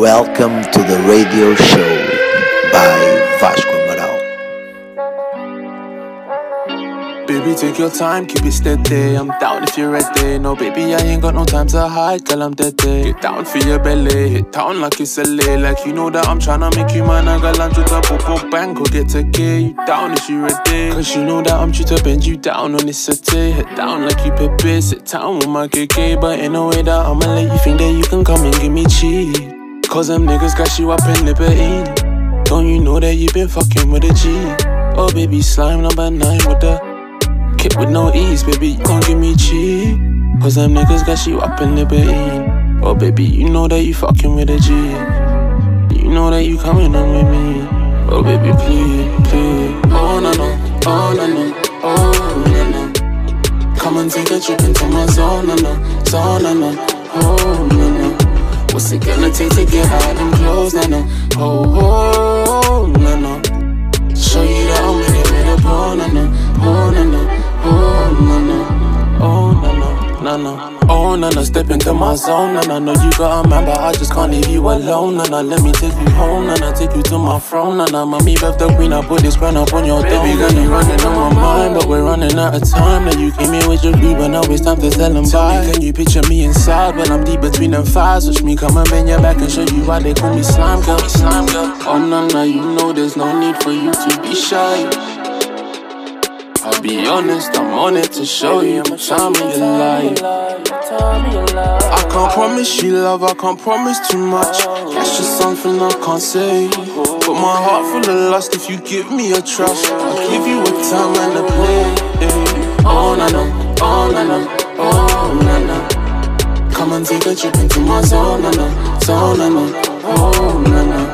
Welcome to the radio show by Vasco Amaral. Baby, take your time, keep it steady. I'm down if you're ready. No, baby, I ain't got no time to hide, girl, I'm dead day. Get down for your belly, hit town like it's LA. Like you know that I'm tryna make you mine. I got lunch with a popo bang, go get to get you down if you're ready. Cause you know that I'm true to bend you down on this city. Hit down like you pepe, sit down with my KK. But in a way that I'ma let you think that you can come and give me cheese. Cause them niggas got you up in liberty. Don't you know that you been fucking with a G? Oh, baby, slime number nine with the kid with no ease, baby. You gon' give me cheap. Cause them niggas got you up in liberty. Oh, baby, you know that you fucking with a G. You know that you coming on with me. Oh, baby, please, please. Oh, no, no, oh, no, no, oh, no, no. Come and take a trip into my zone, no, no, zone, no, no, oh. What's it gonna take to get out them clothes? No, no. Oh, oh, oh no. Show you that I'm with it with a ball, no, no. Oh, no, no. Oh, no. No, no. No, no. Oh, no, no. Step into my zone, no, no. Know you got a man, but I just can't leave you alone, no, no. Let me take you home, no, no. Take you to my throne, no, no. Mommy, Beth the queen, I put this crown up on your Baby, girl, you running on my mind, but we're running out of time. Now you came in with your creep, but now it's time to tell them bye. Me, can you picture me inside when I'm deep between them thighs? Watch me come and bend your back and show you why they call me slime girl. Slime girl. Oh, no, no, you know there's no need for you to be shy. Be honest, I'm on it to show you my time of your life. I can't promise you love, I can't promise too much. That's just something I can't say. But my heart full of lust if you give me a trust. I'll give you a time and a play. Oh, na na, oh, na na, oh, na na. Come and take a trip into my zone, na na, zone, na na, oh, na na.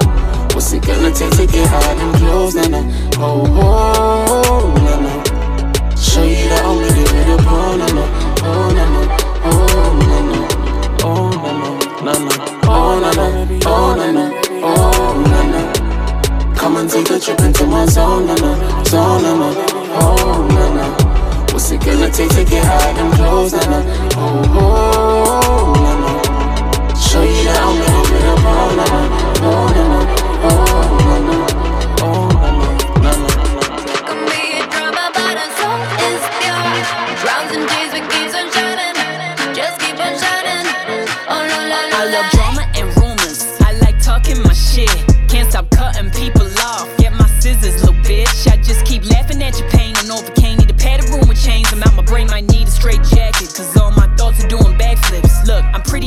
What's it gonna take to get hard and close, na na, oh, oh, na na. Show you I'm with it with a ball, na na, oh, na na, oh, oh, na na, na na, oh, na na, oh, na na, oh, na na. Come and take a trip into my zone, na na, zone, na na, oh, na na. What's it gonna take to get hard and close, na na, oh, oh, na. Show you that I'm with it with a ball, na na, oh,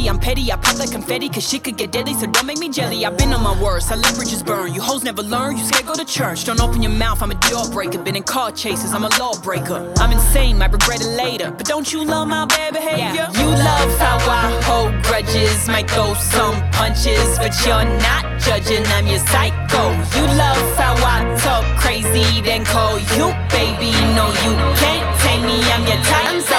I'm petty. I pop like confetti. Cause shit could get deadly. So don't make me jelly. I've been on my worst. I let bridges burn. You hoes never learn. You scared go to church. Don't open your mouth. I'm a deal breaker. Been in car chases. I'm a lawbreaker. I'm insane. Might regret it later. But don't you love my bad behavior? You love how I hold grudges. Might throw some punches. But you're not judging. I'm your psycho. You love how I talk crazy. Then call you baby. No, you can't tame me. I'm your type.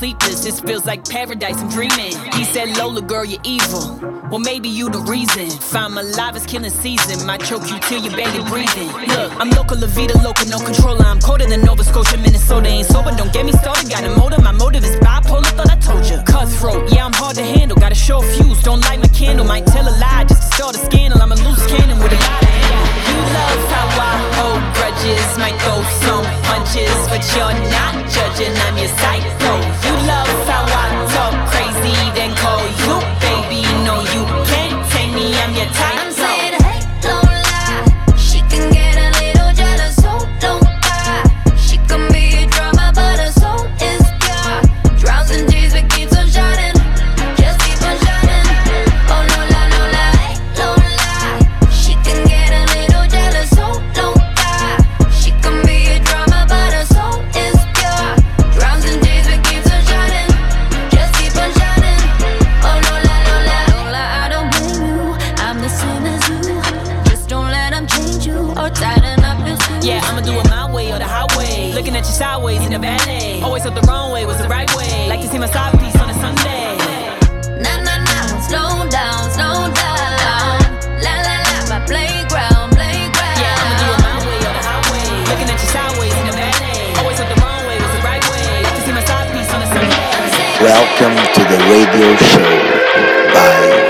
Sleepless. This feels like paradise. I'm dreaming. He said, Lola, girl, you're evil. Well, maybe you the reason. If I'm alive, it's killing season. Might choke you till you're barely breathing. Look, I'm local, La Vida, local, no controller. I'm colder than Nova Scotia, Minnesota. Ain't sober, don't get me started. Got a motive, my motive is bipolar. Thought I told you. Cutthroat, yeah, I'm hard to handle. Got a show fuse, don't light my candle. Might tell a lie just to start a scandal. I'm a loose cannon with a lot of. You love how I hold grudges. Might throw some punches, but you're not judging. I'm your psycho. You love how I talk crazy, then call you baby. No, you can't tame me. I'm your type. Welcome to the radio show. By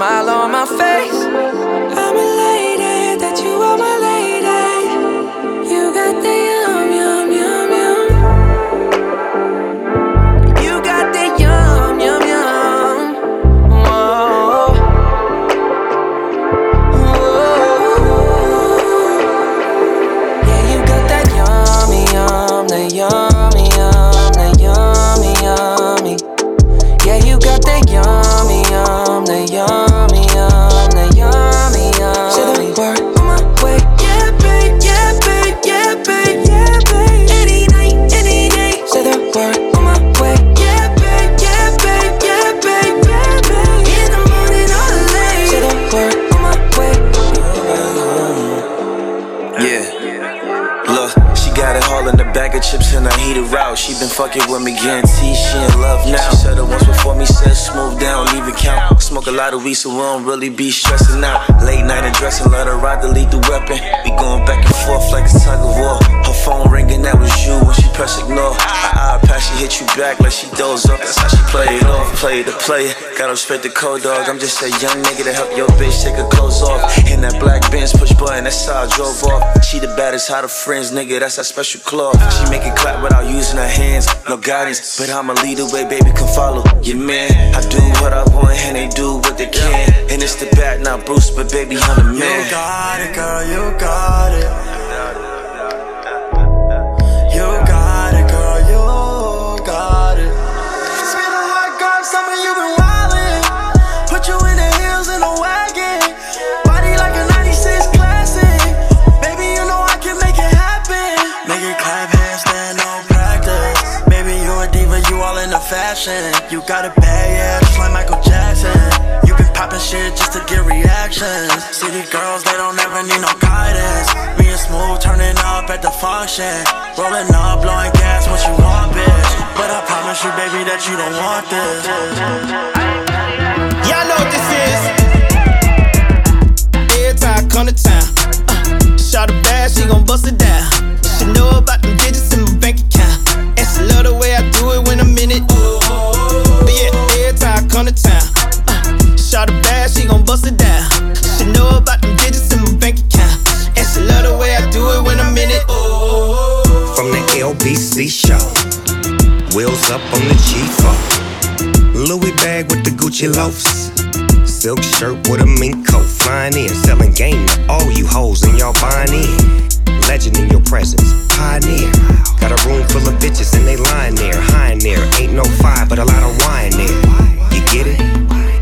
smile on my face. Weed, so we don't really be stressing you back like she doze up. That's how she play it off, play to play. Gotta respect the code dog. I'm just a young nigga to help your bitch take her clothes off. In that black Benz, push button, that's how I drove off. She the baddest, how the friends, nigga, that's that special club. She make it clap without using her hands, no guidance. But I'ma lead the way, baby, can follow your man. I do what I want, and they do what they can. And it's the bat, not Bruce, but baby, I'm the man. You got it, girl, you got it. In fashion. You got a bad, yeah, just like Michael Jackson. You been poppin' shit just to get reactions. City girls, they don't ever need no guidance. Me and Smooth turning up at the function. Rolling up, blowing gas, what you want, bitch. But I promise you, baby, that you don't want this. Y'all know what this is. Every time I come to town, uh, shot a bad, she gon' bust it down. She know about them digits in my bank account. And she love the way I do it when I'm in it. But come to town, uh, shot a bad, she gon' bust it down. She know about them digits in my bank account. And she love the way I do it when I'm in it. From the LBC show. wheels up on the G4. Louis bag with the Gucci loafs. Silk shirt with a mink coat, flying in, selling game to all you hoes and y'all buying in. Legend in your presence, pioneer. Got a room full of bitches and they lying there, high in there. Ain't no fire, but a lot of wine there. Get it?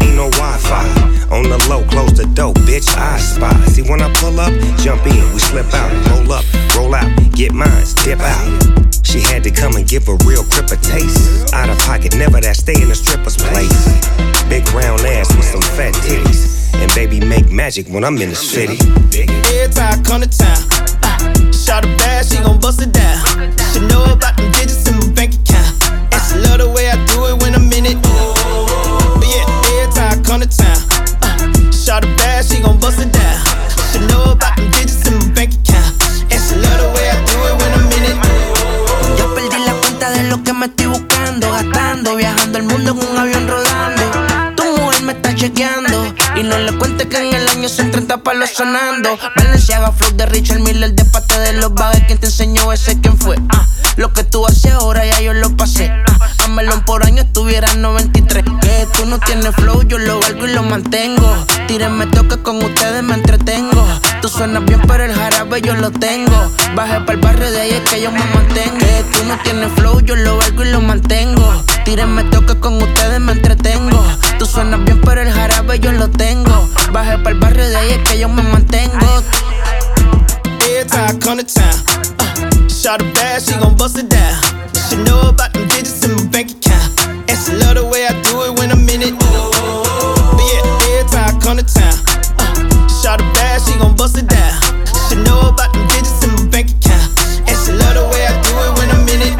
Ain't no Wi-Fi. On the low, close the door, bitch. I spy. See when I pull up, jump in, we slip out, roll up, roll out, get mines, dip out. She had to come and give a real crip a taste. Out of pocket, never that stay in a stripper's place. Big round ass with some fat titties. And baby make magic when I'm in the city. Every time I come to town, shot a bad, she gon' bust it down. She know about them digits in my bank account. She bust it down. She know about way I do it when I'm in. Ya perdí la cuenta de lo que me estoy buscando, gastando, viajando el mundo en un avión rodando. Tu mujer me está chequeando y no le cuentes que en el año son 30 palos sonando. Valenciaga, flow de Richard Miller, de parte de los bagues. ¿Quién te enseñó ese? ¿Quién fue? Ah, lo que tú haces ahora ya yo lo pasé. Por año estuviera 93. Que tú no tienes flow, yo lo valgo y lo mantengo. Tírenme toque con ustedes, me entretengo. Tú suenas bien, pero el jarabe yo lo tengo. Baje para el barrio de ahí es que yo me mantengo. Que tú no tienes flow, yo lo valgo y lo mantengo. Tírenme toque con ustedes, me entretengo. Tú suenas bien, pero el jarabe yo lo tengo. Baje para el barrio de ahí es que yo me mantengo. Every time I come to town, uh, shot a bad, she gon' bust it down. She know about them digits love the way I do it when I'm in it. But yeah, every time I come to town, uh, shot a bad, she gon' bust it down. She know about them digits in my bank account. And she love the way I do it when I'm in it.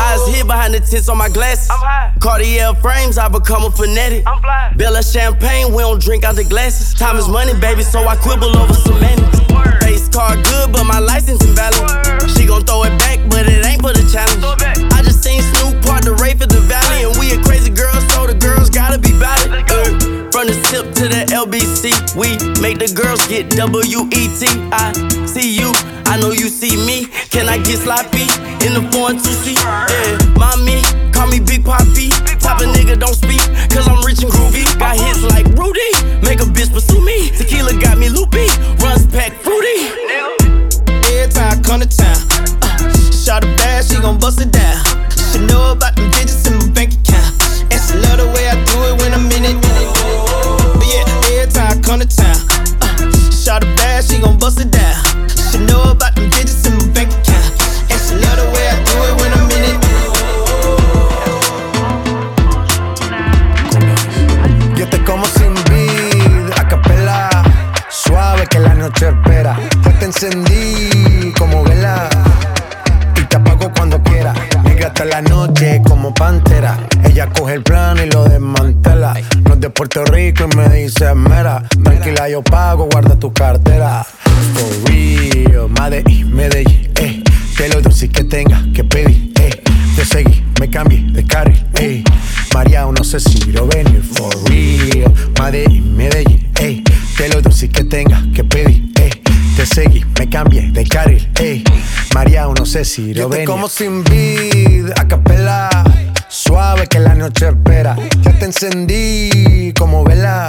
Eyes hid behind the tints on my glasses. I'm high. Cartier frames, I become a fanatic. I'm fly. Bella champagne, we don't drink out the glasses. Time is money, baby, so I quibble over semantics. Face card good, but my license invalid. She gon' throw it back, but it ain't for the challenge. The rape at the valley, and we a crazy girls, so the girls gotta be valid. Uh, from the tip to the LBC, we make the girls get W E T. I see you, I know you see me. Can I get sloppy in the foreign two seat? María, no sé si lo venir, for real. Madrid, Medellín, eh. Que lo dulce que tenga que pedir, eh. Te seguí, me cambié de carril, eh. María, no sé si lo te venir. como sin vid, a capela. Suave que la noche espera. Ya te encendí como vela.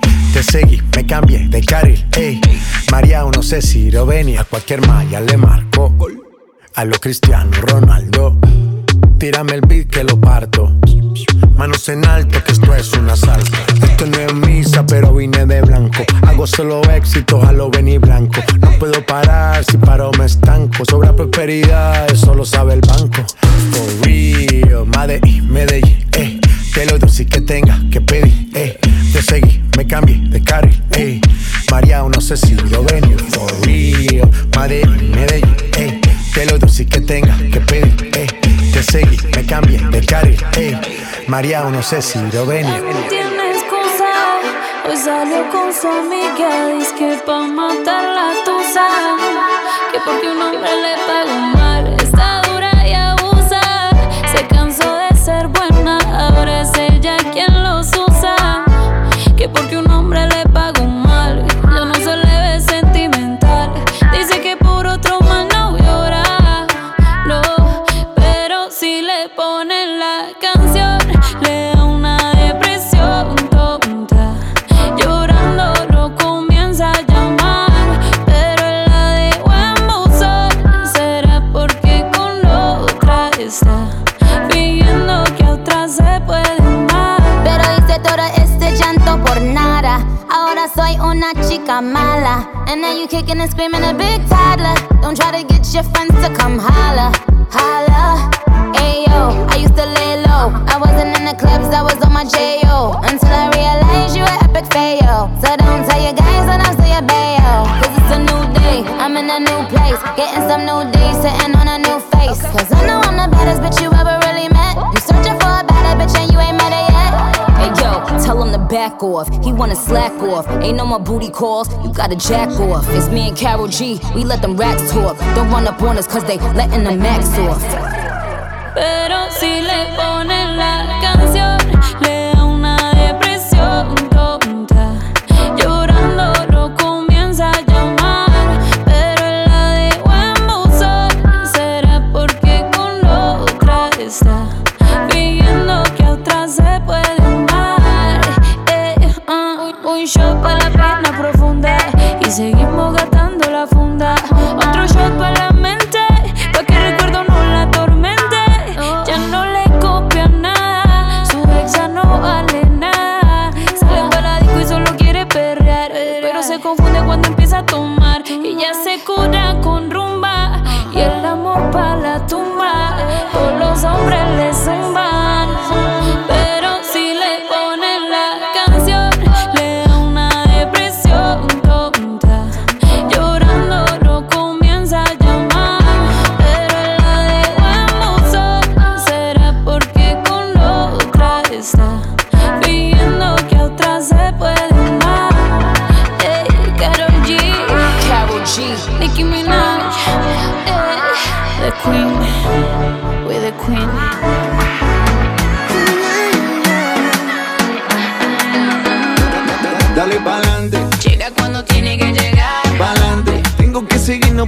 Te seguí, me cambié de carril, ey. María, no sé si lo venía. A cualquier malla le marco. A lo Cristiano Ronaldo. Tírame el beat que lo parto. Manos en alto, que esto es un asalto. Esto no es misa, pero vine de blanco. Hago solo éxitos a lo venir blanco. No puedo parar, si paro me estanco. Sobra prosperidad, eso lo sabe el banco. For real, Madrid, Medellín, eh. Que lo dulce que tenga que pedir, eh. Te seguí, me cambié de carril, eh. María, no sé si lo venir. For real, Madrid, Medellín, eh. Que lo dulce que tenga que pedir, eh. te seguí, me cambié de carril, ey. María, no sé si lo excusa, hoy salió con su amiga, dice que pa' matar la tusa, que porque un hombre le pagó mal, kicking and screaming a big toddler. Don't try to get your friends to come holla. Holla. Ayo, I used to lay low. I wasn't in the clubs, I was on my J.O. Until I realized you were epic fail. So don't tell your guys that I'm still your bayo. Cause it's a new day, I'm in a new place. Getting some new days, sitting on a new face. Cause I know I'm the baddest bitch you ever really met. You searching for a better bitch and you ain't met her yet. Hey yo, tell him to back off. He wanna slack off. Ain't no more booty calls. You gotta jack off. It's me and Karol G. We let them racks talk. Don't run up on us cause they letting the max off.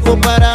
comparar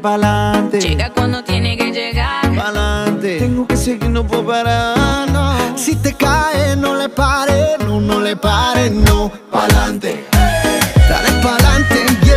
pa'lante. Llega cuando tiene que llegar. Pa'lante. Tengo que seguir, no puedo parar. No. Si te caes, no le pares, no, no le pares, no. Pa'lante. Dale pa'lante,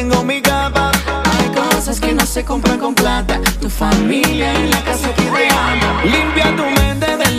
tengo mi capa. Hay cosas que no se compran con plata. Tu familia en la casa que te ama. Limpia tu mente de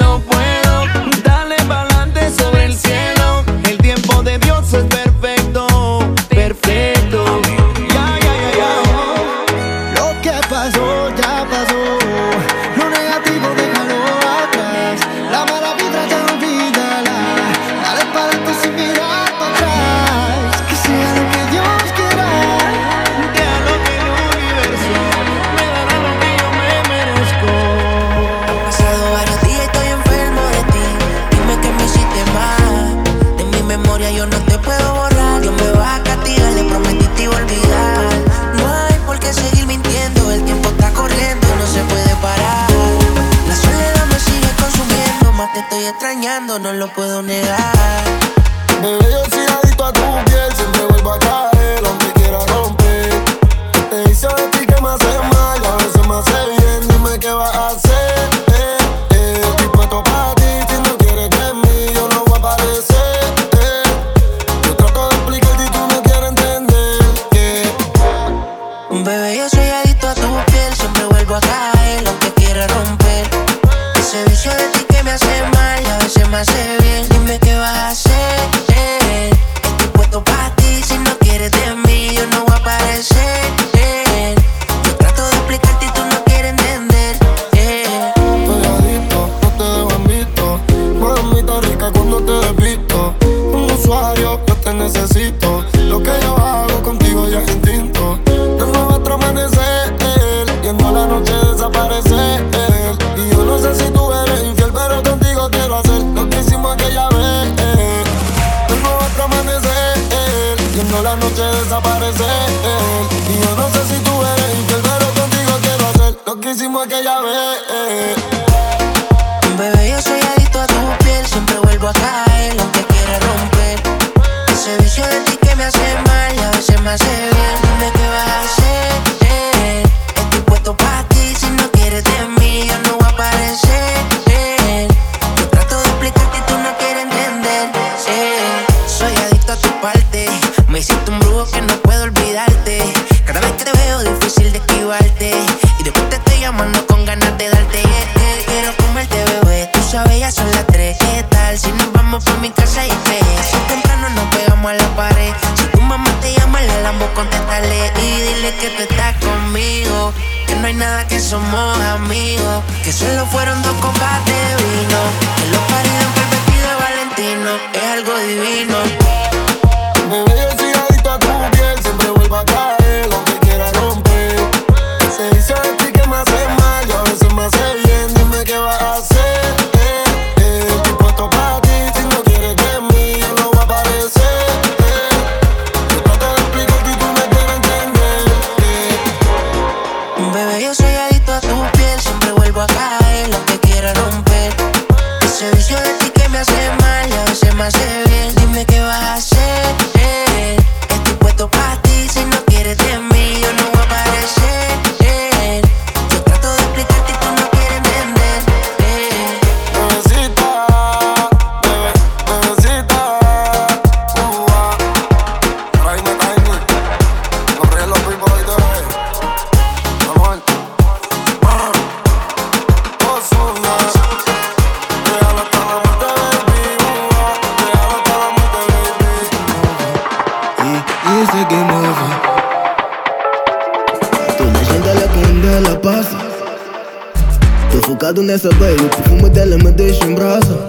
começa, baby O perfume dela me deixa em brasa.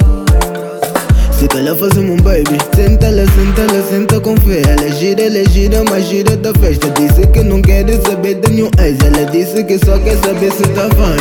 Se calhar fazemos um baby. Senta ela, senta ela, senta com fé. Ela gira, ela gira, mas gira da festa. Disse que não quer saber de nenhum ex. Ela disse que só quer saber se tá fã.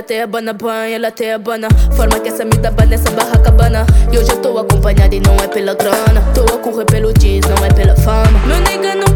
ela tem a bana, banha, ela tem a bana. Forma que essa me dá nessa barra cabana. E hoje eu tô acompanhada e não é pela grana. Tô a correr pelo jeans, não é pela fama. Meu não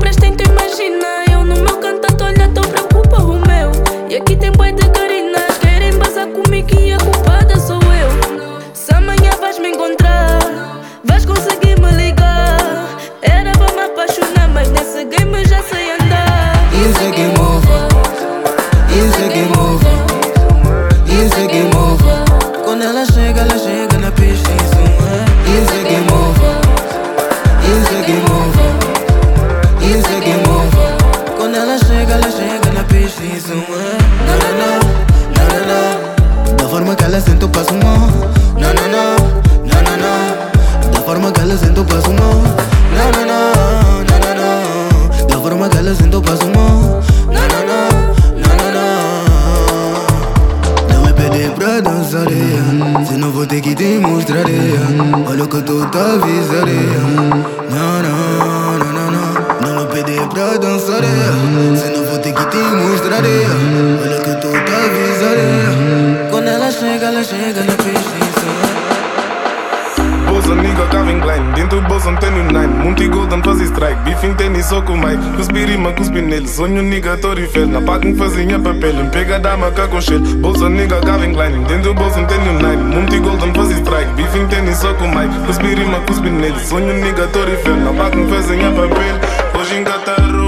Monte Golden fazia strike, bife tênis só com Mike Cuspi rima, cuspi nele, sonho negator e fel Na paga fazia papel, em pega com cacochel Bolsa nigga, Calvin Klein, dentro do bolso entende o Monte Golden fazia strike, bife tênis só com Mike Cuspi rima, cuspi nele, sonho negator e fel Na paga fazia papel, hoje em Catarro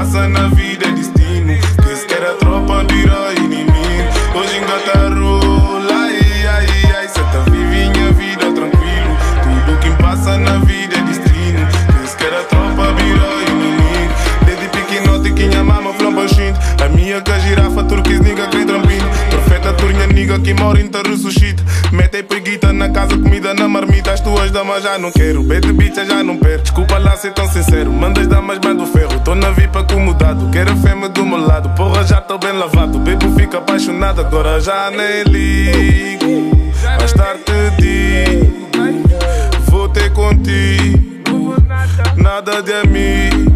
Passa na vida nigga, que mora em ressuscita. Mete preguita na casa, comida na marmita. As tuas damas já não quero. Bete bicha já não perco. Desculpa lá ser tão sincero. Mandas damas, mando ferro. Tô na VIP acomodado. Quero fêmea do meu lado. Porra, já tô bem lavado. Bebo fica apaixonado. Agora já nem ligo. Mais tarde te. Vou ter contigo. Nada de amigos.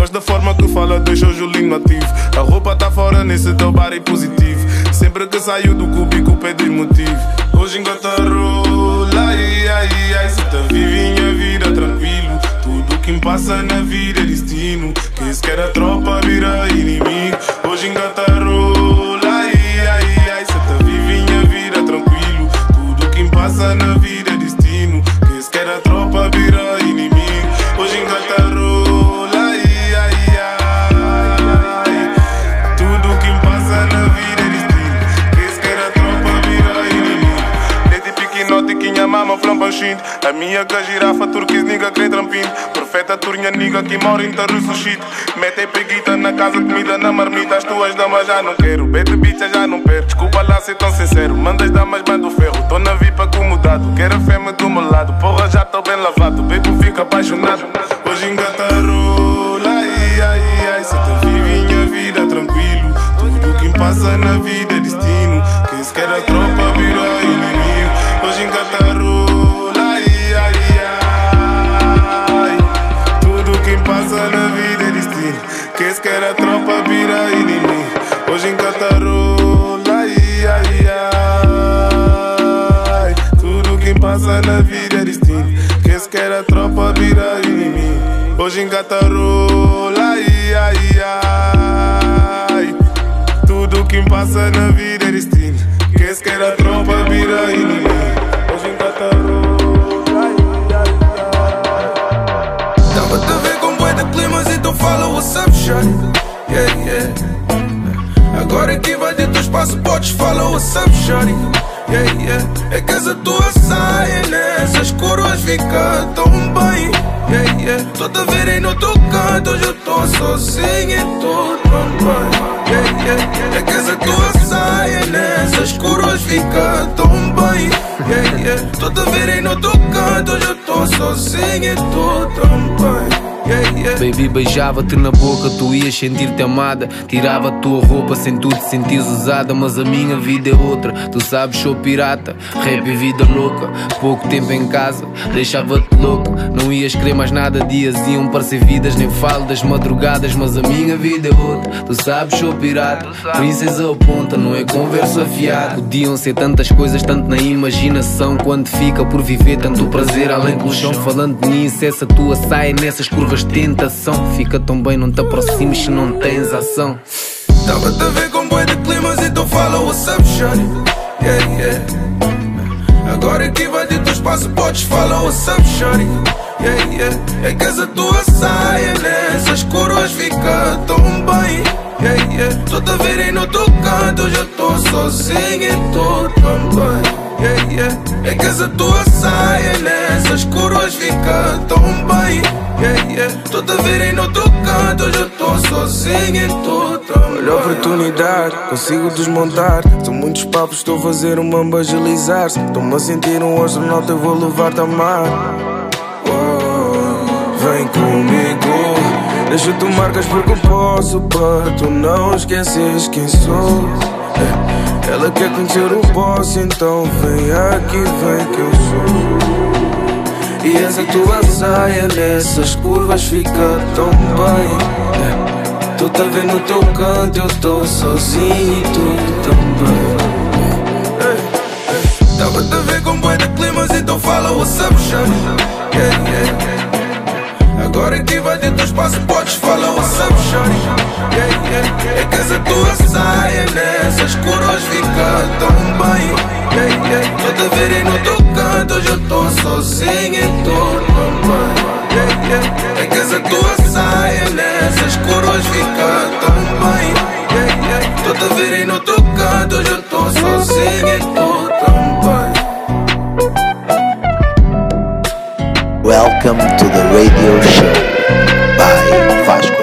Gosto da forma que fala, deixa o Julinho ativo. A roupa tá fora nesse teu é positivo. Sempre que saio do cubículo pede motivo. Hoje engata rola, ai, ai, ai. Se tá vive minha vida tranquilo. Tudo que me passa na vida é destino. Quem se quer a tropa vira inimigo. Hoje engata rola, ai, ai, ai. Se tá vive minha vida tranquilo. Tudo que me passa na vida A minha que girafa turquês, nigga, crê trampinho. Profeta turnya, nigga, que mora em ressuscita. Mete preguita na casa, comida na marmita. As tuas damas já não quero. Bete bicha já não perco. Desculpa lá ser tão sincero. Mandas damas, mando ferro. Tô na VIP acomodado. Quero a fêmea do meu lado. Porra, já tô bem lavado. Bebo fica apaixonado. Hoje engata rola, ai, ai, ai. Se te vive minha vida tranquilo. Tudo que passa na vida Hoje engata rola, ai, ai, ai. Tudo que passa na vida é destino. Quem se quer a tropa vira inimigo. Hoje engata rola, ai, Dava a ver com bué de climas, então fala what's up, shawty Yeah, yeah Agora que vai de teu espaço, podes falar what's up, shawty Yeah, yeah. É que essa tua saia nessas coroas fica tão bem. Yeah, yeah. Ver aí no teu canto, hoje eu tô sozinho e tô tão bem Yeah, yeah. É que essa tua saia nessas coroas fica tão bem. Yeah, yeah. Ver aí no teu canto, hoje eu tô sozinho e tô tão bem Baby, beijava-te na boca, tu ias sentir-te amada. Tirava a tua roupa sem tu te sentires usada. Mas a minha vida é outra, tu sabes, sou pirata. Rap e vida louca, pouco tempo em casa, deixava-te louca. Não ias querer mais nada, dias iam parecer vidas. Nem falo das madrugadas, mas a minha vida é outra. Tu sabes, sou pirata. Princesa ponta, não é conversa fiada. Podiam ser tantas coisas, tanto na imaginação. Quando fica por viver tanto prazer além do chão. Falando nisso, essa tua saia nessas curvas tentação. Fica tão bem, não te aproximes se não tens ação. Tava-te a ver com bué de climas, então fala what's up, shawty Yeah, yeah. Agora que de teu espaço, podes falar what's up, shawty Yeah, yeah. É que essa tua saia nessas coroas fica tão bem. Yeah, yeah. Tô te ver aí no teu canto, eu tô sozinho e tô tão bem Yeah, yeah. É que essa tua saia nessas coroas fica tão bem. Yeah, yeah. Tô te no teu canto, hoje eu tô sozinho e tô tão Olha a oportunidade, consigo desmontar. São muitos papos, estou a fazer uma agilizar-se Estou-me a sentir um astronauta, vou levar-te a mar. Oh, Vem comigo. Deixa tu marcas porque eu posso Para tu não esqueces quem sou Ela quer conhecer o boss Então vem aqui, vem que eu sou. E essa tua saia nessas curvas fica tão bem. Tu tá vendo o teu canto, eu tô sozinho e tu também. Tava-te a ver com bué de climas, então fala what's up, yeah Agora que vai de teu espaço, podes falar what's up, É que essa tua saia nessas coroas fica tão bem. Hey, te virei no teu canto, hoje eu tô sozinho e tô tão bem. É que essa tua saia nessas coroas fica tão bem. Hey, te virei no teu canto, hoje eu tô sozinho e tô tão bem Welcome to the radio show by Vasco